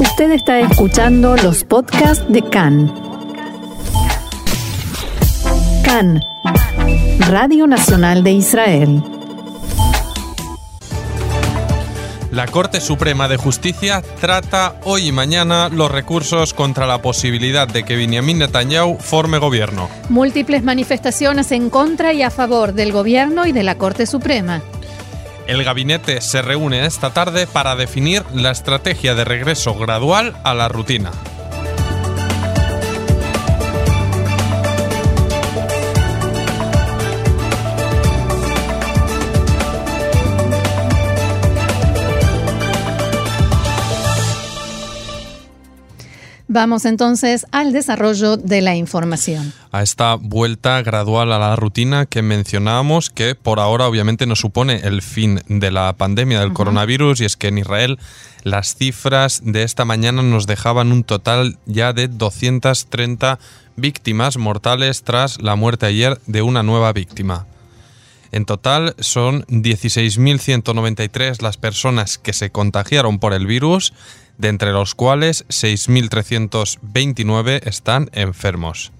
Usted está escuchando los podcasts de CAN. CAN, Radio Nacional de Israel. La Corte Suprema de Justicia trata hoy y mañana los recursos contra la posibilidad de que Benjamin Netanyahu forme gobierno. Múltiples manifestaciones en contra y a favor del gobierno y de la Corte Suprema. El gabinete se reúne esta tarde para definir la estrategia de regreso gradual a la rutina. Vamos entonces al desarrollo de la información. A esta vuelta gradual a la rutina que mencionábamos, que por ahora obviamente no supone el fin de la pandemia del coronavirus, y es que en Israel las cifras de esta mañana nos dejaban un total ya de 230 víctimas mortales tras la muerte ayer de una nueva víctima. En total son 16.193 las personas que se contagiaron por el virus, de entre los cuales 6.329 están enfermos.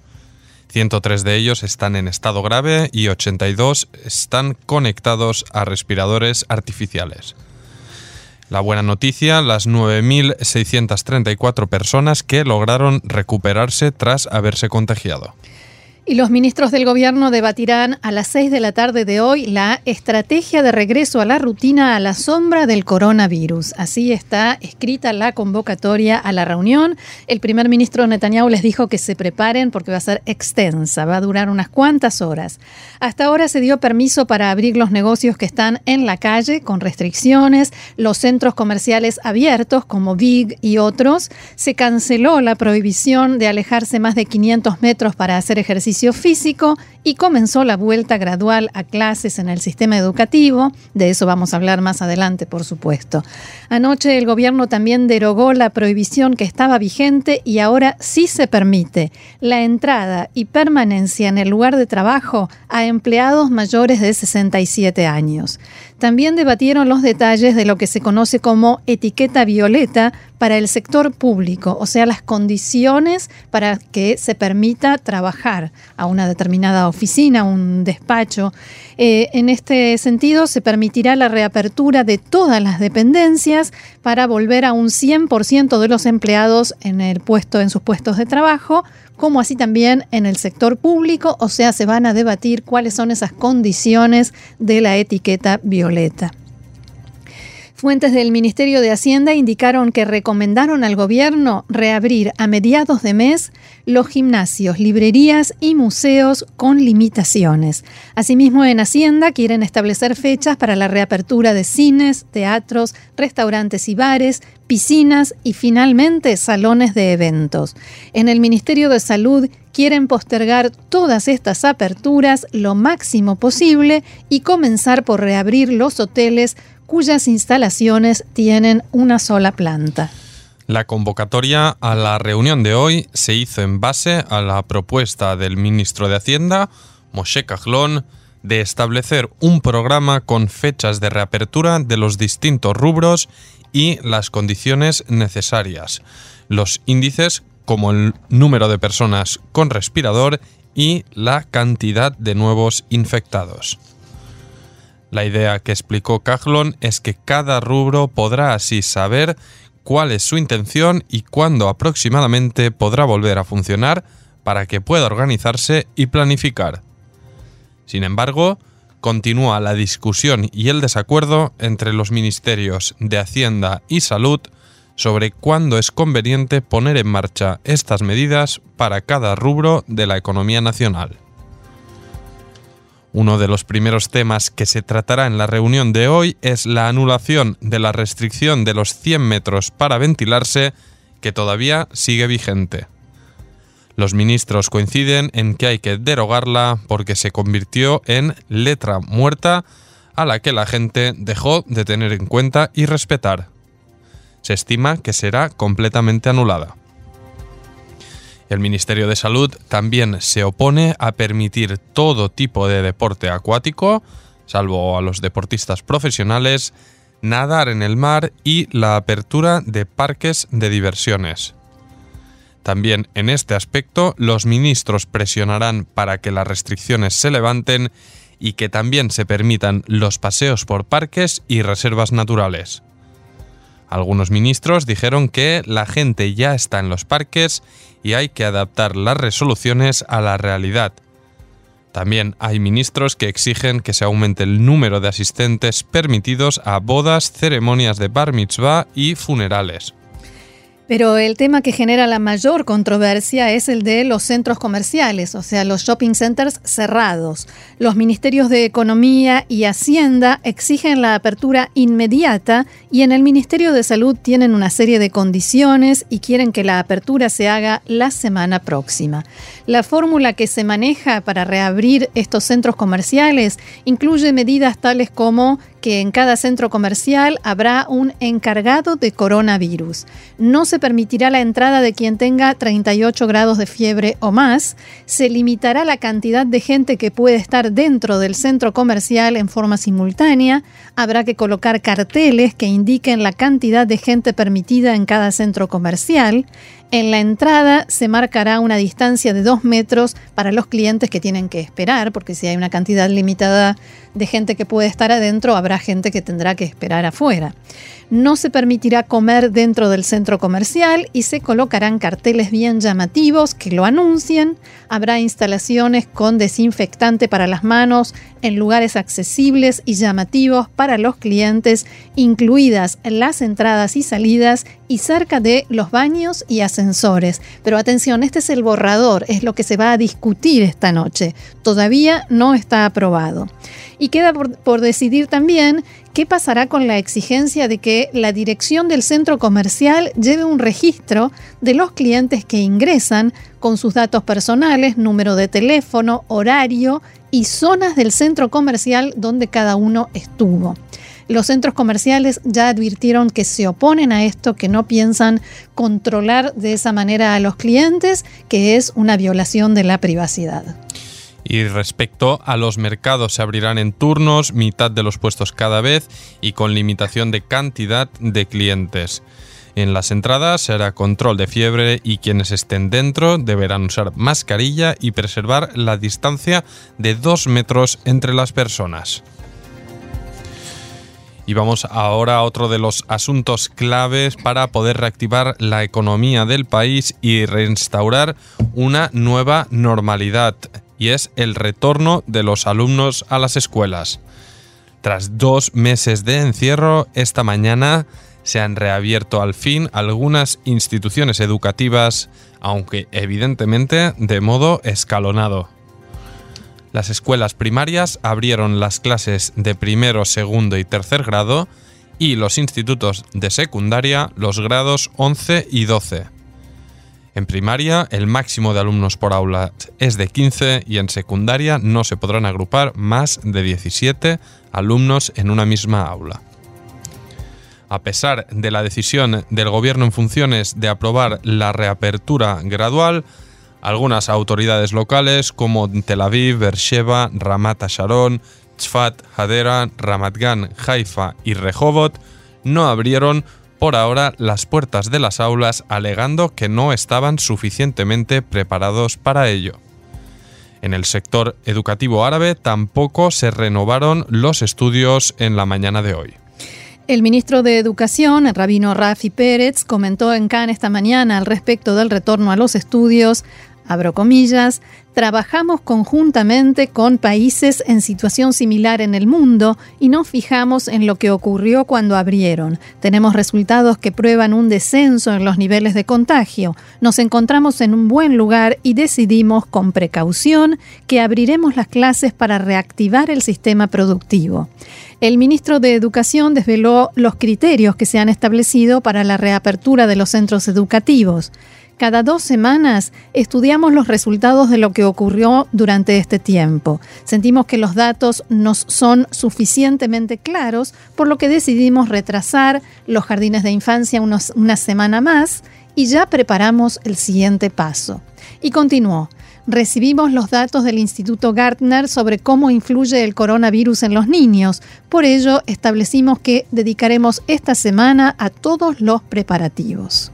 103 de ellos están en estado grave y 82 están conectados a respiradores artificiales. La buena noticia, las 9.634 personas que lograron recuperarse tras haberse contagiado. Y los ministros del gobierno debatirán a las 6 de la tarde de hoy la estrategia de regreso a la rutina a la sombra del coronavirus. Así está escrita la convocatoria a la reunión. El primer ministro Netanyahu les dijo que se preparen porque va a ser extensa, va a durar unas cuantas horas. Hasta ahora se dio permiso para abrir los negocios que están en la calle con restricciones, los centros comerciales abiertos como Big y otros. Se canceló la prohibición de alejarse más de 500 metros para hacer ejercicio físico y comenzó la vuelta gradual a clases en el sistema educativo. De eso vamos a hablar más adelante, por supuesto. Anoche el gobierno también derogó la prohibición que estaba vigente y ahora sí se permite la entrada y permanencia en el lugar de trabajo a empleados mayores de 67 años. También debatieron los detalles de lo que se conoce como etiqueta violeta para el sector público, o sea, las condiciones para que se permita trabajar a una determinada oficina, un despacho. Eh, en este sentido, se permitirá la reapertura de todas las dependencias para volver a un 100% de los empleados en el puesto, en sus puestos de trabajo, como así también en el sector público, o sea, se van a debatir cuáles son esas condiciones de la etiqueta violeta. Fuentes del Ministerio de Hacienda indicaron que recomendaron al gobierno reabrir a mediados de mes los gimnasios, librerías y museos con limitaciones. Asimismo, en Hacienda quieren establecer fechas para la reapertura de cines, teatros, restaurantes y bares, piscinas y finalmente salones de eventos. En el Ministerio de Salud quieren postergar todas estas aperturas lo máximo posible y comenzar por reabrir los hoteles cuyas instalaciones tienen una sola planta. La convocatoria a la reunión de hoy se hizo en base a la propuesta del ministro de Hacienda, Moshe Kahlon, de establecer un programa con fechas de reapertura de los distintos rubros y las condiciones necesarias, los índices como el número de personas con respirador y la cantidad de nuevos infectados. La idea que explicó Kahlon es que cada rubro podrá así saber cuál es su intención y cuándo aproximadamente podrá volver a funcionar para que pueda organizarse y planificar. Sin embargo, continúa la discusión y el desacuerdo entre los ministerios de Hacienda y Salud sobre cuándo es conveniente poner en marcha estas medidas para cada rubro de la economía nacional. Uno de los primeros temas que se tratará en la reunión de hoy es la anulación de la restricción de los 100 metros para ventilarse, que todavía sigue vigente. Los ministros coinciden en que hay que derogarla porque se convirtió en letra muerta a la que la gente dejó de tener en cuenta y respetar. Se estima que será completamente anulada. El Ministerio de Salud también se opone a permitir todo tipo de deporte acuático, salvo a los deportistas profesionales, nadar en el mar y la apertura de parques de diversiones. También en este aspecto los ministros presionarán para que las restricciones se levanten y que también se permitan los paseos por parques y reservas naturales. Algunos ministros dijeron que la gente ya está en los parques y hay que adaptar las resoluciones a la realidad. También hay ministros que exigen que se aumente el número de asistentes permitidos a bodas, ceremonias de bar mitzvah y funerales. Pero el tema que genera la mayor controversia es el de los centros comerciales, o sea, los shopping centers cerrados. Los ministerios de Economía y Hacienda exigen la apertura inmediata y en el Ministerio de Salud tienen una serie de condiciones y quieren que la apertura se haga la semana próxima. La fórmula que se maneja para reabrir estos centros comerciales incluye medidas tales como que en cada centro comercial habrá un encargado de coronavirus. No se permitirá la entrada de quien tenga 38 grados de fiebre o más. Se limitará la cantidad de gente que puede estar dentro del centro comercial en forma simultánea. Habrá que colocar carteles que indiquen la cantidad de gente permitida en cada centro comercial. En la entrada se marcará una distancia de dos metros para los clientes que tienen que esperar, porque si hay una cantidad limitada de gente que puede estar adentro, habrá gente que tendrá que esperar afuera. No se permitirá comer dentro del centro comercial y se colocarán carteles bien llamativos que lo anuncien. Habrá instalaciones con desinfectante para las manos en lugares accesibles y llamativos para los clientes, incluidas las entradas y salidas y cerca de los baños y ascensores. Pero atención, este es el borrador, es lo que se va a discutir esta noche. Todavía no está aprobado. Y queda por, decidir también qué pasará con la exigencia de que la dirección del centro comercial lleve un registro de los clientes que ingresan con sus datos personales, número de teléfono, horario y zonas del centro comercial donde cada uno estuvo. Los centros comerciales ya advirtieron que se oponen a esto, que no piensan controlar de esa manera a los clientes, que es una violación de la privacidad. Y respecto a los mercados, se abrirán en turnos, mitad de los puestos cada vez y con limitación de cantidad de clientes. En las entradas se hará control de fiebre y quienes estén dentro deberán usar mascarilla y preservar la distancia de dos metros entre las personas. Y vamos ahora a otro de los asuntos claves para poder reactivar la economía del país y reinstaurar una nueva normalidad y es el retorno de los alumnos a las escuelas. Tras dos meses de encierro, esta mañana se han reabierto al fin algunas instituciones educativas, aunque evidentemente de modo escalonado. Las escuelas primarias abrieron las clases de primero, segundo y tercer grado y los institutos de secundaria los grados 11 y 12. En primaria, el máximo de alumnos por aula es de 15 y en secundaria no se podrán agrupar más de 17 alumnos en una misma aula. A pesar de la decisión del gobierno en funciones de aprobar la reapertura gradual, algunas autoridades locales como Tel Aviv, Beersheba, Ramat Sharon, Tzfat, Hadera, Ramat Gan, Haifa y Rehovot no abrieron por ahora las puertas de las aulas alegando que no estaban suficientemente preparados para ello. En el sector educativo árabe tampoco se renovaron los estudios en la mañana de hoy. El ministro de Educación, el rabino Rafi Pérez, comentó en Cannes esta mañana al respecto del retorno a los estudios abro comillas, trabajamos conjuntamente con países en situación similar en el mundo y nos fijamos en lo que ocurrió cuando abrieron. Tenemos resultados que prueban un descenso en los niveles de contagio. Nos encontramos en un buen lugar y decidimos con precaución que abriremos las clases para reactivar el sistema productivo. El ministro de Educación desveló los criterios que se han establecido para la reapertura de los centros educativos. Cada dos semanas estudiamos los resultados de lo que ocurrió durante este tiempo. Sentimos que los datos nos son suficientemente claros, por lo que decidimos retrasar los jardines de infancia una semana más y ya preparamos el siguiente paso. Y continuó. recibimos los datos del Instituto Gartner sobre cómo influye el coronavirus en los niños. Por ello, establecimos que dedicaremos esta semana a todos los preparativos.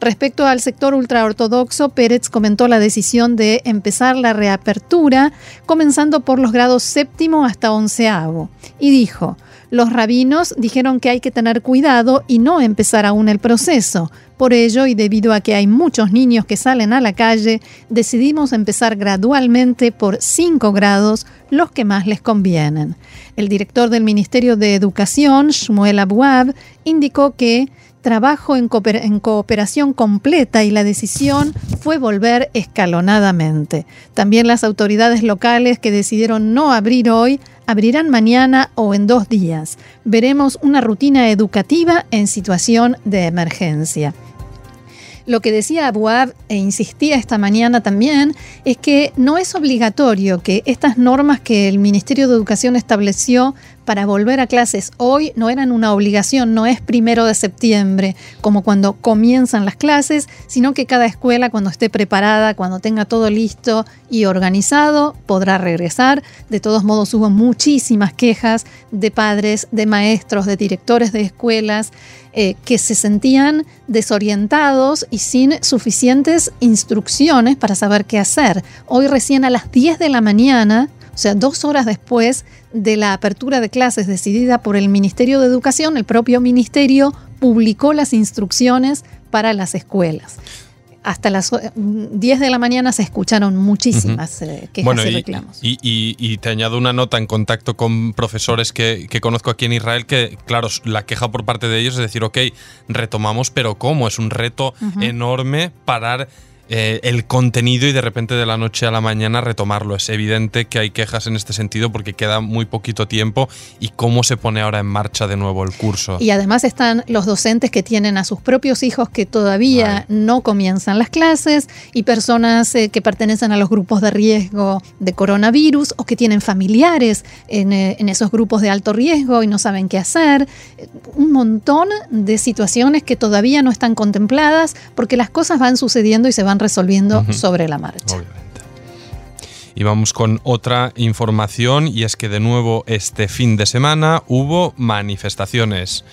Respecto al sector ultraortodoxo, Pérez comentó la decisión de empezar la reapertura, comenzando por los grados séptimo hasta onceavo, y dijo, los rabinos dijeron que hay que tener cuidado y no empezar aún el proceso. Por ello, y debido a que hay muchos niños que salen a la calle, decidimos empezar gradualmente por 5 grados, los que más les convienen. El director del Ministerio de Educación, Shmuel Abuab, indicó que trabajo en, cooperación completa y la decisión fue volver escalonadamente. También las autoridades locales que decidieron no abrir hoy abrirán mañana o en dos días. Veremos una rutina educativa en situación de emergencia. Lo que decía Abuab e insistía esta mañana también es que no es obligatorio que estas normas que el Ministerio de Educación estableció para volver a clases hoy no eran una obligación, no es primero de septiembre, como cuando comienzan las clases, sino que cada escuela cuando esté preparada, cuando tenga todo listo y organizado, podrá regresar. De todos modos, hubo muchísimas quejas de padres, de maestros, de directores de escuelas eh, que se sentían desorientados y sin suficientes instrucciones para saber qué hacer. Hoy recién a las 10 de la mañana o sea, dos horas después de la apertura de clases decidida por el Ministerio de Educación, el propio ministerio publicó las instrucciones para las escuelas hasta las 10 de la mañana se escucharon muchísimas eh, quejas y, reclamos. Y, te añado una nota en contacto con profesores que, conozco aquí en Israel que, claro, la queja por parte de ellos es decir, ok, retomamos, pero ¿cómo? Es un reto enorme parar eh, el contenido y de repente de la noche a la mañana retomarlo. Es evidente que hay quejas en este sentido porque queda muy poquito tiempo y cómo se pone ahora en marcha de nuevo el curso. Y además están los docentes que tienen a sus propios hijos que todavía no comienzan las clases y personas eh, que pertenecen a los grupos de riesgo de coronavirus o que tienen familiares en, eh, en esos grupos de alto riesgo y no saben qué hacer. Un montón de situaciones que todavía no están contempladas porque las cosas van sucediendo y se van resolviendo sobre la marcha. Obviamente. Y vamos con otra información y es que de nuevo este fin de semana hubo manifestaciones.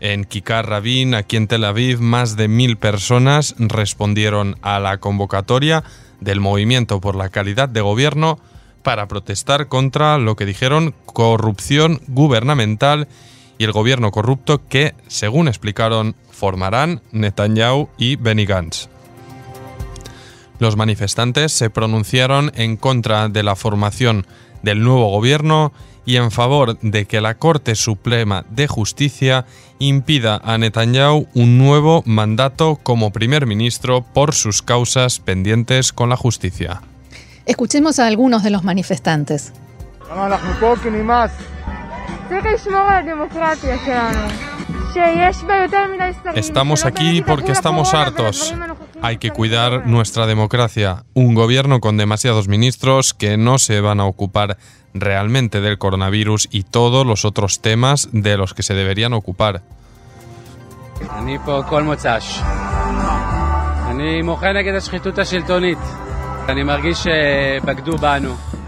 En Kikar Rabin, aquí en Tel Aviv, más de mil personas respondieron a la convocatoria del Movimiento por la Calidad de Gobierno para protestar contra lo que dijeron corrupción gubernamental y el gobierno corrupto que, según explicaron, formarán Netanyahu y Benny Gantz. Los manifestantes se pronunciaron en contra de la formación del nuevo gobierno y en favor de que la Corte Suprema de Justicia impida a Netanyahu un nuevo mandato como primer ministro por sus causas pendientes con la justicia. Escuchemos a algunos de los manifestantes. Estamos aquí porque estamos hartos. Hay que cuidar nuestra democracia. Un gobierno con demasiados ministros que no se van a ocupar realmente del coronavirus y todos los otros temas de los que se deberían ocupar.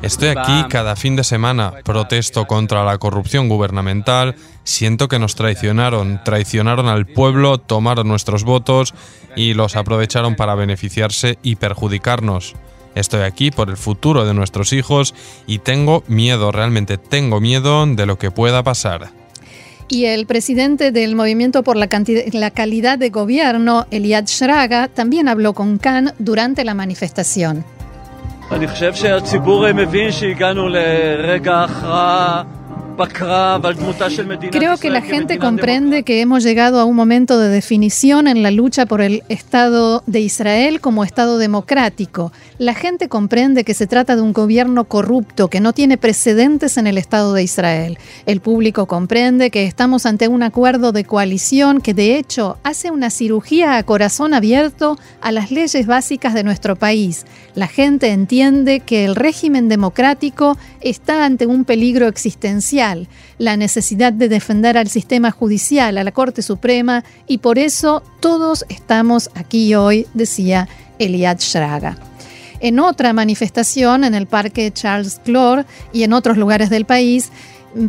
Estoy aquí cada fin de semana, protesto contra la corrupción gubernamental, siento que nos traicionaron, traicionaron al pueblo, tomaron nuestros votos y los aprovecharon para beneficiarse y perjudicarnos. Estoy aquí por el futuro de nuestros hijos y tengo miedo, realmente tengo miedo de lo que pueda pasar. Y el presidente del Movimiento por la, la Calidad de Gobierno, Eliad Shraga, también habló con Khan durante la manifestación. אני חושב שהציבור אה, מבין שהגענו לרגע הכרעה. Creo que la gente comprende que hemos llegado a un momento de definición en la lucha por el Estado de Israel como Estado democrático. La gente comprende que se trata de un gobierno corrupto que no tiene precedentes en el Estado de Israel. El público comprende que estamos ante un acuerdo de coalición que de hecho hace una cirugía a corazón abierto a las leyes básicas de nuestro país. La gente entiende que el régimen democrático está ante un peligro existencial la necesidad de defender al sistema judicial, a la Corte Suprema, y por eso todos estamos aquí hoy, decía Eliad Shraga. En otra manifestación en el Parque Charles Clore y en otros lugares del país,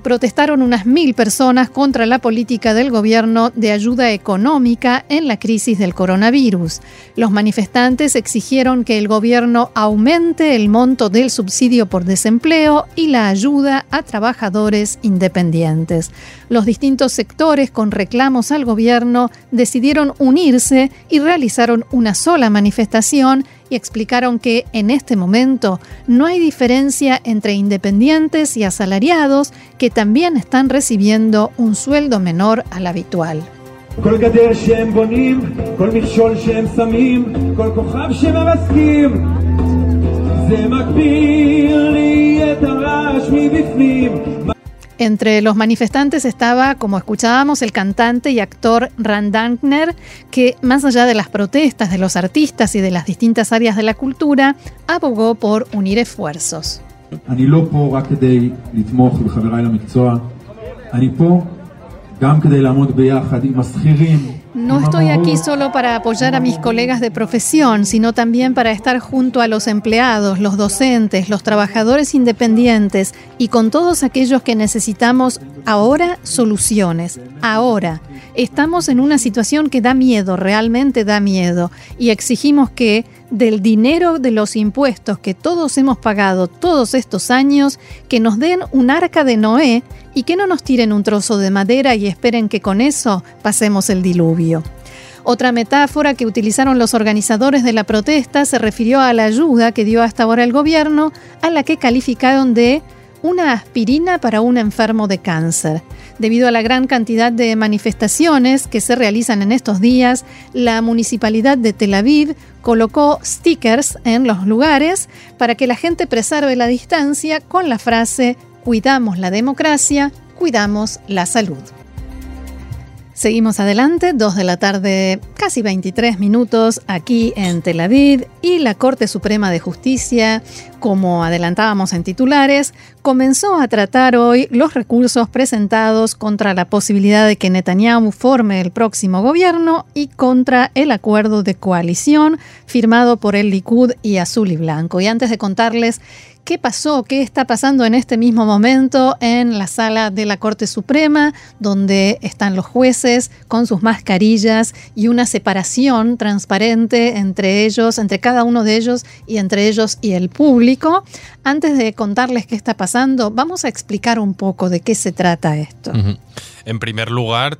protestaron unas mil personas contra la política del gobierno de ayuda económica en la crisis del coronavirus. Los manifestantes exigieron que el gobierno aumente el monto del subsidio por desempleo y la ayuda a trabajadores independientes. Los distintos sectores con reclamos al gobierno decidieron unirse y realizaron una sola manifestación y explicaron que en este momento no hay diferencia entre independientes y asalariados que también están recibiendo un sueldo menor al habitual. Entre los manifestantes estaba, como escuchábamos, el cantante y actor Rand Dankner, que más allá de las protestas de los artistas y de las distintas áreas de la cultura, abogó por unir esfuerzos. No estoy aquí solo para apoyar a mis colegas de profesión, sino también para estar junto a los empleados, los docentes, los trabajadores independientes y con todos aquellos que necesitamos ahora soluciones. Ahora estamos en una situación que da miedo, realmente da miedo, y exigimos que del dinero de los impuestos que todos hemos pagado todos estos años, que nos den un arca de Noé y que no nos tiren un trozo de madera y esperen que con eso pasemos el diluvio. Otra metáfora que utilizaron los organizadores de la protesta se refirió a la ayuda que dio hasta ahora el gobierno, a la que calificaron de una aspirina para un enfermo de cáncer. Debido a la gran cantidad de manifestaciones que se realizan en estos días, la municipalidad de Tel Aviv colocó stickers en los lugares para que la gente preserve la distancia con la frase Cuidamos la democracia, cuidamos la salud. Seguimos adelante, 2 de la tarde, casi 23 minutos aquí en Tel Aviv y la Corte Suprema de Justicia, como adelantábamos en titulares, comenzó a tratar hoy los recursos presentados contra la posibilidad de que Netanyahu forme el próximo gobierno y contra el acuerdo de coalición firmado por el Likud y Azul y Blanco. Y antes de contarles qué pasó, qué está pasando en este mismo momento en la sala de la Corte Suprema, donde están los jueces con sus mascarillas y una separación transparente entre ellos, entre cada uno de ellos y entre ellos y el público. Antes de contarles qué está pasando, vamos a explicar un poco de qué se trata esto. En primer lugar,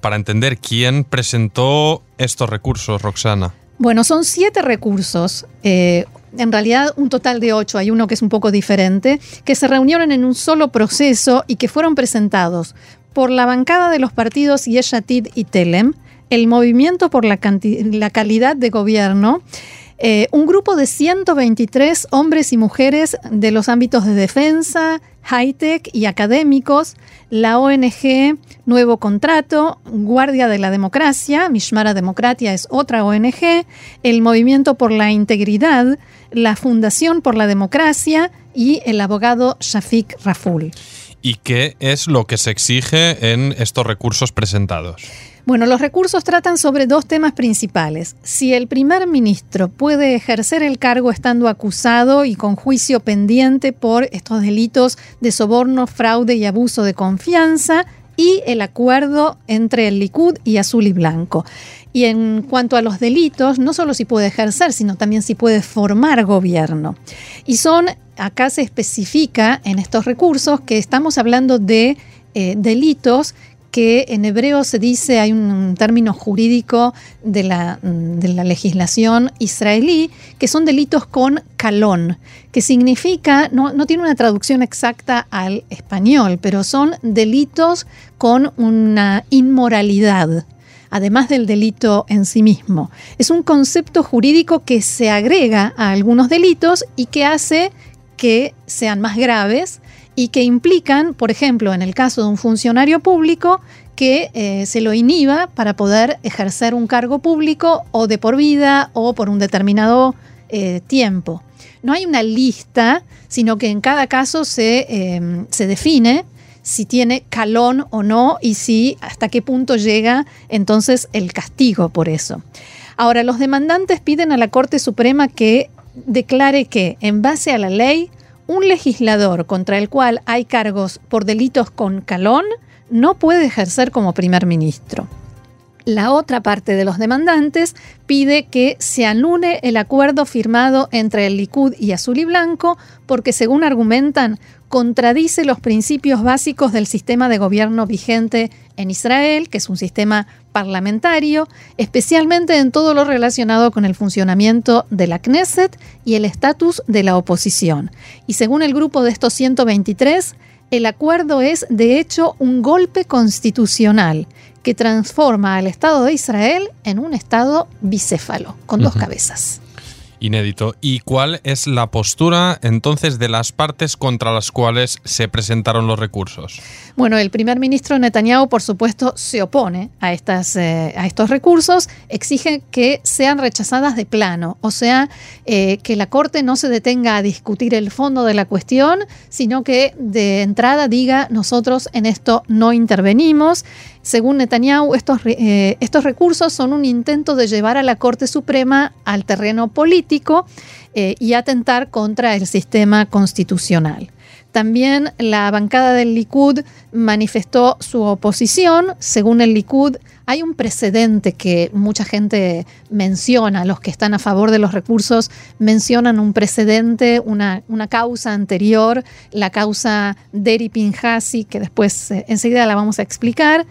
para entender quién presentó estos recursos, Roxana. Bueno, son siete recursos. Eh, en realidad un total de ocho, hay uno que es un poco diferente, que se reunieron en un solo proceso y que fueron presentados por la bancada de los partidos Yeshatid y Telem, el Movimiento por la, la Calidad de Gobierno, eh, un grupo de 123 hombres y mujeres de los ámbitos de defensa, high-tech y académicos, la ONG Nuevo Contrato, Guardia de la Democracia, Mishmara Democratia es otra ONG, el Movimiento por la Integridad, la Fundación por la Democracia y el abogado Shafik Raful. ¿Y qué es lo que se exige en estos recursos presentados? Bueno, los recursos tratan sobre dos temas principales. Si el primer ministro puede ejercer el cargo estando acusado y con juicio pendiente por estos delitos de soborno, fraude y abuso de confianza, y el acuerdo entre el Likud y Azul y Blanco. Y en cuanto a los delitos, no solo si puede ejercer, sino también si puede formar gobierno. Y son, acá se especifica en estos recursos que estamos hablando de eh, delitos que en hebreo se dice, hay un término jurídico de la, de la, legislación israelí, que son delitos con calón, que significa, no, no tiene una traducción exacta al español, pero son delitos con una inmoralidad además del delito en sí mismo. Es un concepto jurídico que se agrega a algunos delitos y que hace que sean más graves y que implican, por ejemplo, en el caso de un funcionario público, que eh, se lo inhiba para poder ejercer un cargo público o de por vida o por un determinado eh, tiempo. No hay una lista, sino que en cada caso se, em, se define si tiene calón o no y si hasta qué punto llega entonces el castigo por eso. Ahora, los demandantes piden a la Corte Suprema que declare que, en base a la ley, un legislador contra el cual hay cargos por delitos con calón no puede ejercer como primer ministro. La otra parte de los demandantes pide que se anule el acuerdo firmado entre el Likud y Azul y Blanco porque, según argumentan, contradice los principios básicos del sistema de gobierno vigente en Israel, que es un sistema parlamentario, especialmente en todo lo relacionado con el funcionamiento de la Knesset y el estatus de la oposición. Y según el grupo de estos 123, el acuerdo es de hecho un golpe constitucional que transforma al Estado de Israel en un Estado bicéfalo, con dos cabezas inédito. ¿Y cuál es la postura entonces de las partes contra las cuales se presentaron los recursos? Bueno, el primer ministro Netanyahu, por supuesto, se opone a, estas, eh, a estos recursos, exige que sean rechazadas de plano, o sea, eh, que la Corte no se detenga a discutir el fondo de la cuestión, sino que de entrada diga nosotros en esto no intervenimos. Según Netanyahu, estos, eh, estos recursos son un intento de llevar a la Corte Suprema al terreno político eh, y atentar contra el sistema constitucional. También la bancada del Likud manifestó su oposición. Según el Likud, hay un precedente que mucha gente menciona, los que están a favor de los recursos mencionan un precedente, una, una causa anterior, la causa Deri Pinhasi, que después eh, enseguida la vamos a explicar.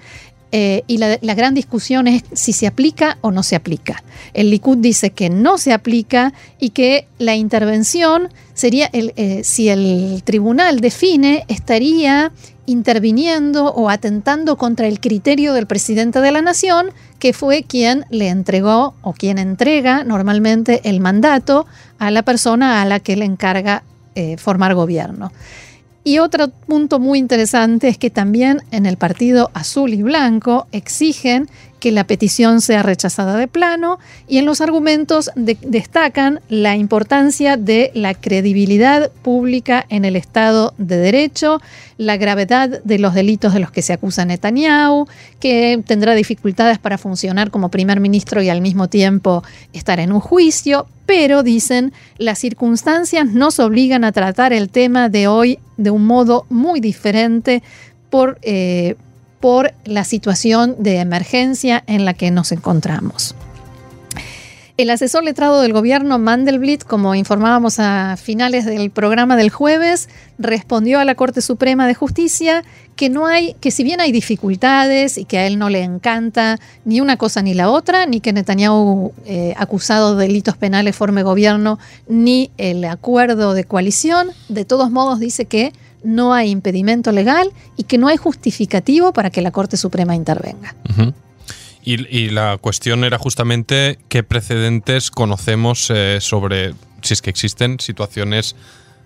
Eh, y la, gran discusión es si se aplica o no se aplica. El Likud dice que no se aplica y que la intervención sería, eh, si el tribunal define, estaría interviniendo o atentando contra el criterio del presidente de la nación, que fue quien le entregó o quien entrega normalmente el mandato a la persona a la que le encarga eh, formar gobierno. Y otro punto muy interesante es que también en el partido azul y blanco exigen que la petición sea rechazada de plano y en los argumentos destacan la importancia de la credibilidad pública en el Estado de Derecho, la gravedad de los delitos de los que se acusa Netanyahu, que tendrá dificultades para funcionar como primer ministro y al mismo tiempo estar en un juicio, pero dicen las circunstancias nos obligan a tratar el tema de hoy de un modo muy diferente por, eh, por la situación de emergencia en la que nos encontramos. El asesor letrado del gobierno Mandelblit, como informábamos a finales del programa del jueves, respondió a la Corte Suprema de Justicia que no hay, que si bien hay dificultades y que a él no le encanta ni una cosa ni la otra, ni que Netanyahu eh, acusado de delitos penales forme gobierno, ni el acuerdo de coalición, de todos modos dice que no hay impedimento legal y que no hay justificativo para que la Corte Suprema intervenga. y, la cuestión era justamente qué precedentes conocemos eh, sobre, si es que existen, situaciones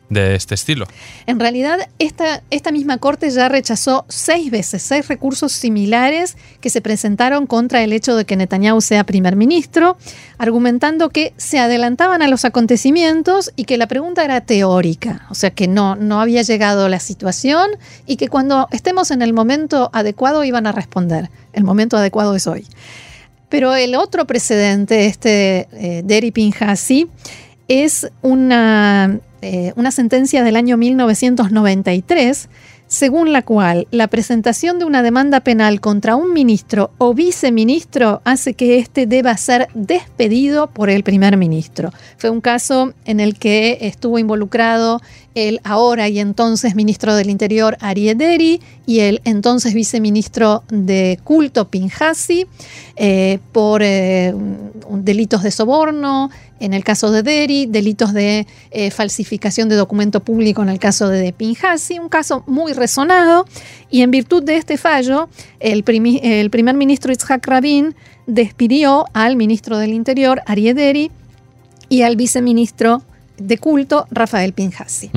de este estilo. En realidad, esta, esta misma Corte ya rechazó seis veces, seis recursos similares que se presentaron contra el hecho de que Netanyahu sea primer ministro, argumentando que se adelantaban a los acontecimientos y que la pregunta era teórica, o sea que no, no había llegado la situación y que cuando estemos en el momento adecuado iban a responder. El momento adecuado es hoy. Pero el otro precedente, este eh, Deri es una eh, una sentencia del año 1993 según la cual la presentación de una demanda penal contra un ministro o viceministro hace que éste deba ser despedido por el primer ministro. Fue un caso en el que estuvo involucrado el ahora y entonces ministro del Interior Ariederi y el entonces viceministro de culto Pinhasi eh, por eh, delitos de soborno, en el caso de Deri, delitos de eh, falsificación de documento público en el caso de Pinhasi, un caso muy resonado y en virtud de este fallo, el, primer ministro Itzhak Rabin despidió al ministro del Interior, Ariederi, y al viceministro de culto, Rafael Pinhasi.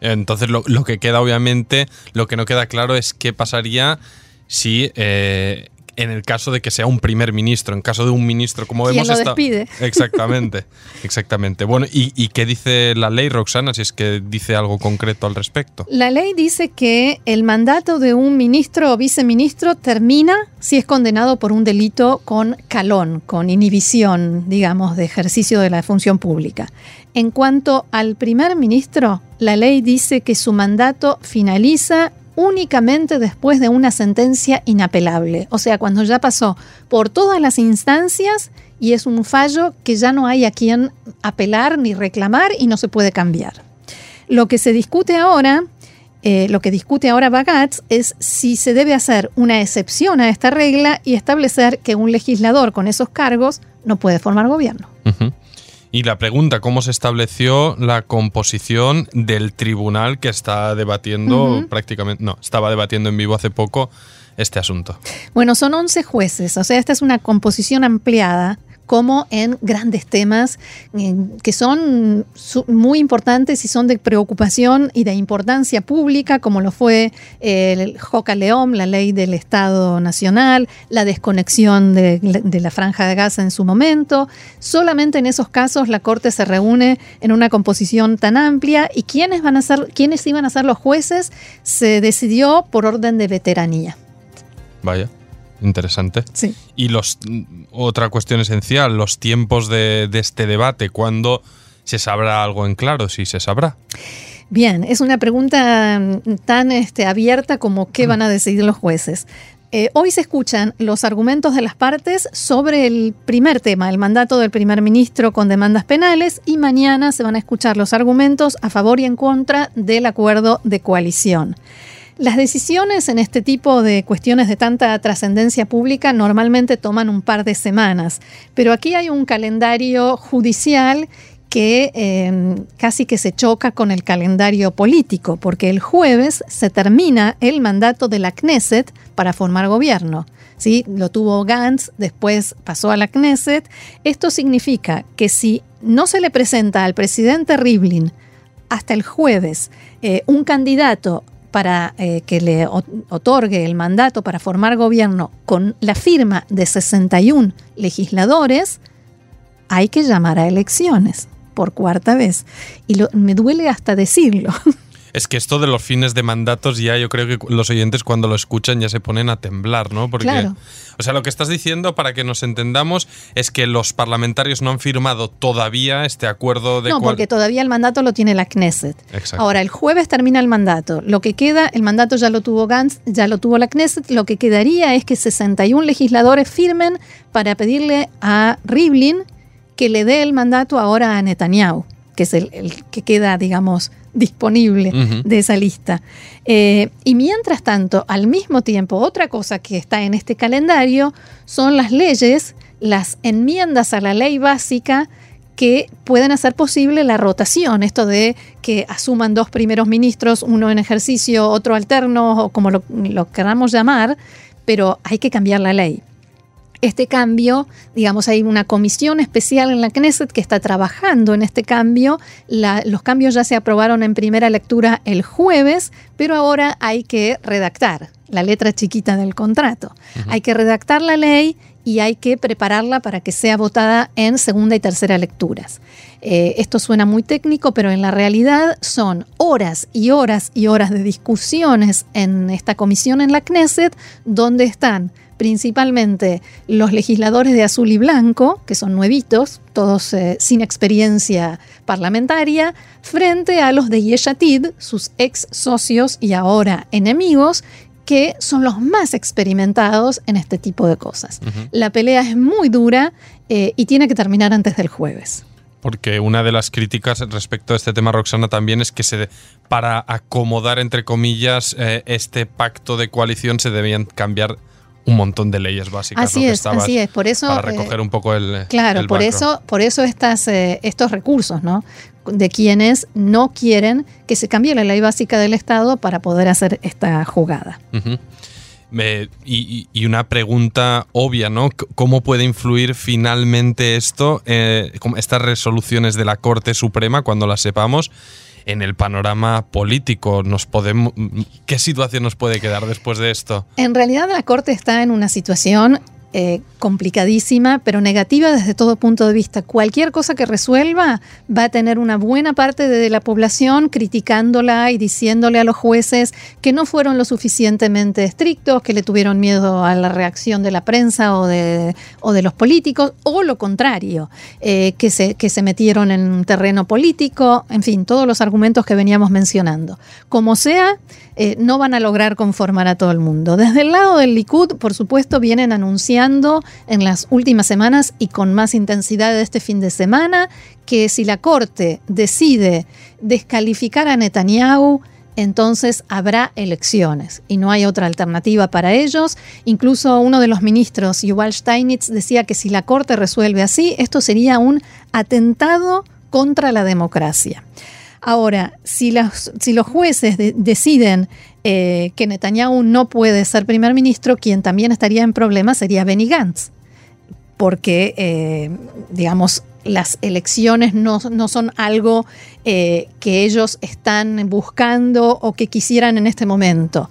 Entonces, lo, que queda, obviamente, lo que no queda claro es qué pasaría si eh, en el caso de que sea un primer ministro, en caso de un ministro, como ¿Quién vemos... lo despide? Exactamente, exactamente. Bueno, ¿y, y qué dice la ley, Roxana, si es que dice algo concreto al respecto? La ley dice que el mandato de un ministro o viceministro termina si es condenado por un delito con calón, con inhibición, digamos, de ejercicio de la función pública. En cuanto al primer ministro, la ley dice que su mandato finaliza únicamente después de una sentencia inapelable, o sea, cuando ya pasó por todas las instancias y es un fallo que ya no hay a quien apelar ni reclamar y no se puede cambiar. Lo que se discute ahora, eh, lo que discute ahora Bagatz es si se debe hacer una excepción a esta regla y establecer que un legislador con esos cargos no puede formar gobierno. Y la pregunta, ¿cómo se estableció la composición del tribunal que está debatiendo prácticamente, no, estaba debatiendo en vivo hace poco este asunto? Bueno, son 11 jueces, o sea, esta es una composición ampliada como en grandes temas que son muy importantes y son de preocupación y de importancia pública, como lo fue el Joca León, la ley del Estado Nacional, la desconexión de, de la franja de Gaza en su momento. Solamente en esos casos la Corte se reúne en una composición tan amplia y quiénes van a ser, quiénes iban a ser los jueces se decidió por orden de veteranía. Vaya, interesante. Sí. Y los mm, otra cuestión esencial, los tiempos de, de este debate, ¿cuándo se sabrá algo en claro? Si se sabrá. Bien, es una pregunta mm, tan este, abierta como qué van a decidir los jueces. Eh, hoy se escuchan los argumentos de las partes sobre el primer tema, el mandato del primer ministro con demandas penales, y mañana se van a escuchar los argumentos a favor y en contra del acuerdo de coalición. Las decisiones en este tipo de cuestiones de tanta trascendencia pública normalmente toman un par de semanas, pero aquí hay un calendario judicial que eh, casi que se choca con el calendario político, porque el jueves se termina el mandato de la Knesset para formar gobierno. ¿sí? Lo tuvo Gantz, después pasó a la Knesset. Esto significa que si no se le presenta al presidente Rivlin hasta el jueves eh, un candidato para eh, que le otorgue el mandato para formar gobierno con la firma de 61 legisladores, hay que llamar a elecciones por cuarta vez. Y lo- me duele hasta decirlo. Es que esto de los fines de mandatos ya yo creo que los oyentes cuando lo escuchan ya se ponen a temblar, ¿no? Porque, Claro. o sea, lo que estás diciendo, para que nos entendamos, es que los parlamentarios no han firmado todavía este acuerdo de no, cual- porque todavía el mandato lo tiene la Knesset. Exacto. Ahora, el jueves termina el mandato. Lo que queda, el mandato ya lo tuvo Gantz, ya lo tuvo la Knesset. Lo que quedaría es que 61 legisladores firmen para pedirle a Rivlin que le dé el mandato ahora a Netanyahu, que es el, el que queda, digamos, disponible de esa lista. Eh, y mientras tanto, al mismo tiempo, otra cosa que está en este calendario son las leyes, las enmiendas a la ley básica que pueden hacer posible la rotación, esto de que asuman dos primeros ministros, uno en ejercicio, otro alterno, o como lo, lo queramos llamar, pero hay que cambiar la ley. Este cambio, digamos, hay una comisión especial en la Knesset que está trabajando en este cambio. La- los cambios ya se aprobaron en primera lectura el jueves, pero ahora hay que redactar la letra chiquita del contrato. Hay que redactar la ley y hay que prepararla para que sea votada en segunda y tercera lecturas. Eh, esto suena muy técnico, pero en la realidad son horas y horas y horas de discusiones en esta comisión en la Knesset, donde están principalmente los legisladores de azul y blanco, que son nuevitos, todos eh, sin experiencia parlamentaria, frente a los de Yeshatid, sus ex socios y ahora enemigos, que son los más experimentados en este tipo de cosas. La pelea es muy dura eh, y tiene que terminar antes del jueves. Porque una de las críticas respecto a este tema, Roxana, también es que se para acomodar, entre comillas, eh, este pacto de coalición se debían cambiar un montón de leyes básicas. Así que es, así es. Por eso, Para eh, recoger un poco el. Claro, el por eso, por eso estas, eh, estos recursos, ¿no? De quienes no quieren que se cambie la ley básica del Estado para poder hacer esta jugada. Me- y, una pregunta obvia, ¿no? ¿Cómo puede influir finalmente esto, eh, estas resoluciones de la Corte Suprema, cuando las sepamos, en el panorama político? ¿Nos podemos, ¿Qué situación nos puede quedar después de esto? En realidad la Corte está en una situación eh, complicadísima, pero negativa desde todo punto de vista. Cualquier cosa que resuelva va a tener una buena parte de la población criticándola y diciéndole a los jueces que no fueron lo suficientemente estrictos, que le tuvieron miedo a la reacción de la prensa o de, los políticos, o lo contrario, eh, que, se, que se metieron en un terreno político, en fin, todos los argumentos que veníamos mencionando. Como sea, eh, no van a lograr conformar a todo el mundo. Desde el lado del Likud, por supuesto, vienen anunciando en las últimas semanas y con más intensidad de este fin de semana que si la Corte decide descalificar a Netanyahu, entonces habrá elecciones y no hay otra alternativa para ellos. Incluso uno de los ministros, Yuval Steinitz, decía que si la Corte resuelve así, esto sería un atentado contra la democracia. Ahora, si, si los jueces deciden eh, que Netanyahu no puede ser primer ministro, quien también estaría en problemas sería Benny Gantz, porque, eh, digamos, las elecciones no, son algo eh, que ellos están buscando o que quisieran en este momento.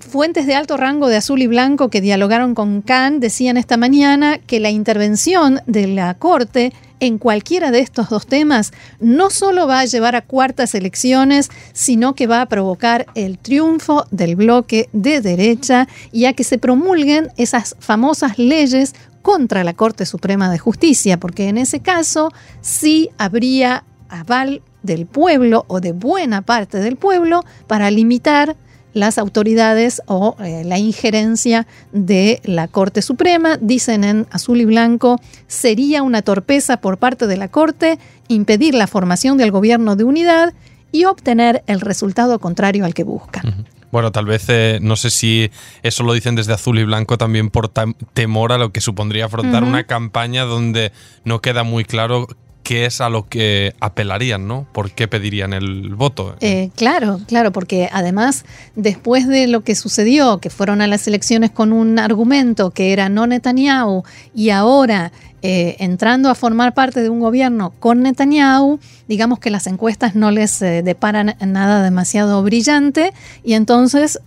Fuentes de alto rango de azul y blanco que dialogaron con Khan decían esta mañana que la intervención de la Corte en cualquiera de estos dos temas no solo va a llevar a cuartas elecciones, sino que va a provocar el triunfo del bloque de derecha y a que se promulguen esas famosas leyes contra la Corte Suprema de Justicia, porque en ese caso sí habría aval del pueblo o de buena parte del pueblo para limitar las autoridades o eh, la injerencia de la Corte Suprema. Dicen en azul y blanco, sería una torpeza por parte de la Corte impedir la formación del gobierno de unidad y obtener el resultado contrario al que buscan. Bueno, tal vez eh, no sé si eso lo dicen desde azul y blanco también por temor a lo que supondría afrontar una campaña donde no queda muy claro qué es a lo que apelarían, ¿no? ¿Por qué pedirían el voto? Eh, claro, claro, porque además, después de lo que sucedió, que fueron a las elecciones con un argumento que era no Netanyahu, y ahora eh, entrando a formar parte de un gobierno con Netanyahu, digamos que las encuestas no les eh, deparan nada demasiado brillante, y entonces,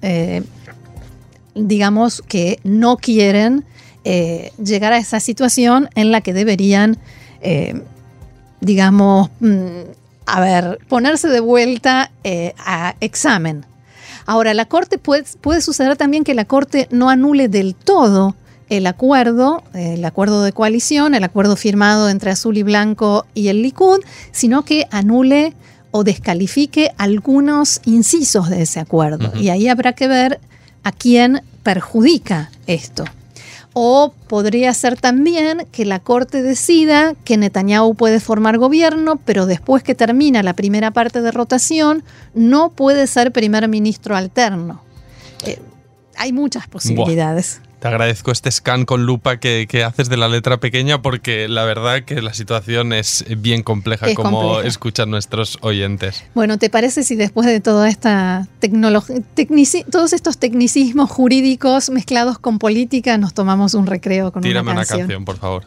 digamos que no quieren llegar a esa situación en la que deberían digamos, mm, a ver, ponerse de vuelta eh, a examen. Ahora, la Corte puede, puede suceder también que la Corte no anule del todo el acuerdo, el acuerdo de coalición, el acuerdo firmado entre Azul y Blanco y el Likud, sino que anule o descalifique algunos incisos de ese acuerdo. Y ahí habrá que ver a quién perjudica esto. O podría ser también que la Corte decida que Netanyahu puede formar gobierno, pero después que termina la primera parte de rotación, no puede ser primer ministro alterno. Eh, hay muchas posibilidades. Te agradezco este scan con lupa que, haces de la letra pequeña porque la verdad que la situación es bien compleja como escuchan nuestros oyentes. Bueno, ¿te parece si después de toda esta tecnología, todos estos tecnicismos jurídicos mezclados con política nos tomamos un recreo con una canción? una canción, por favor.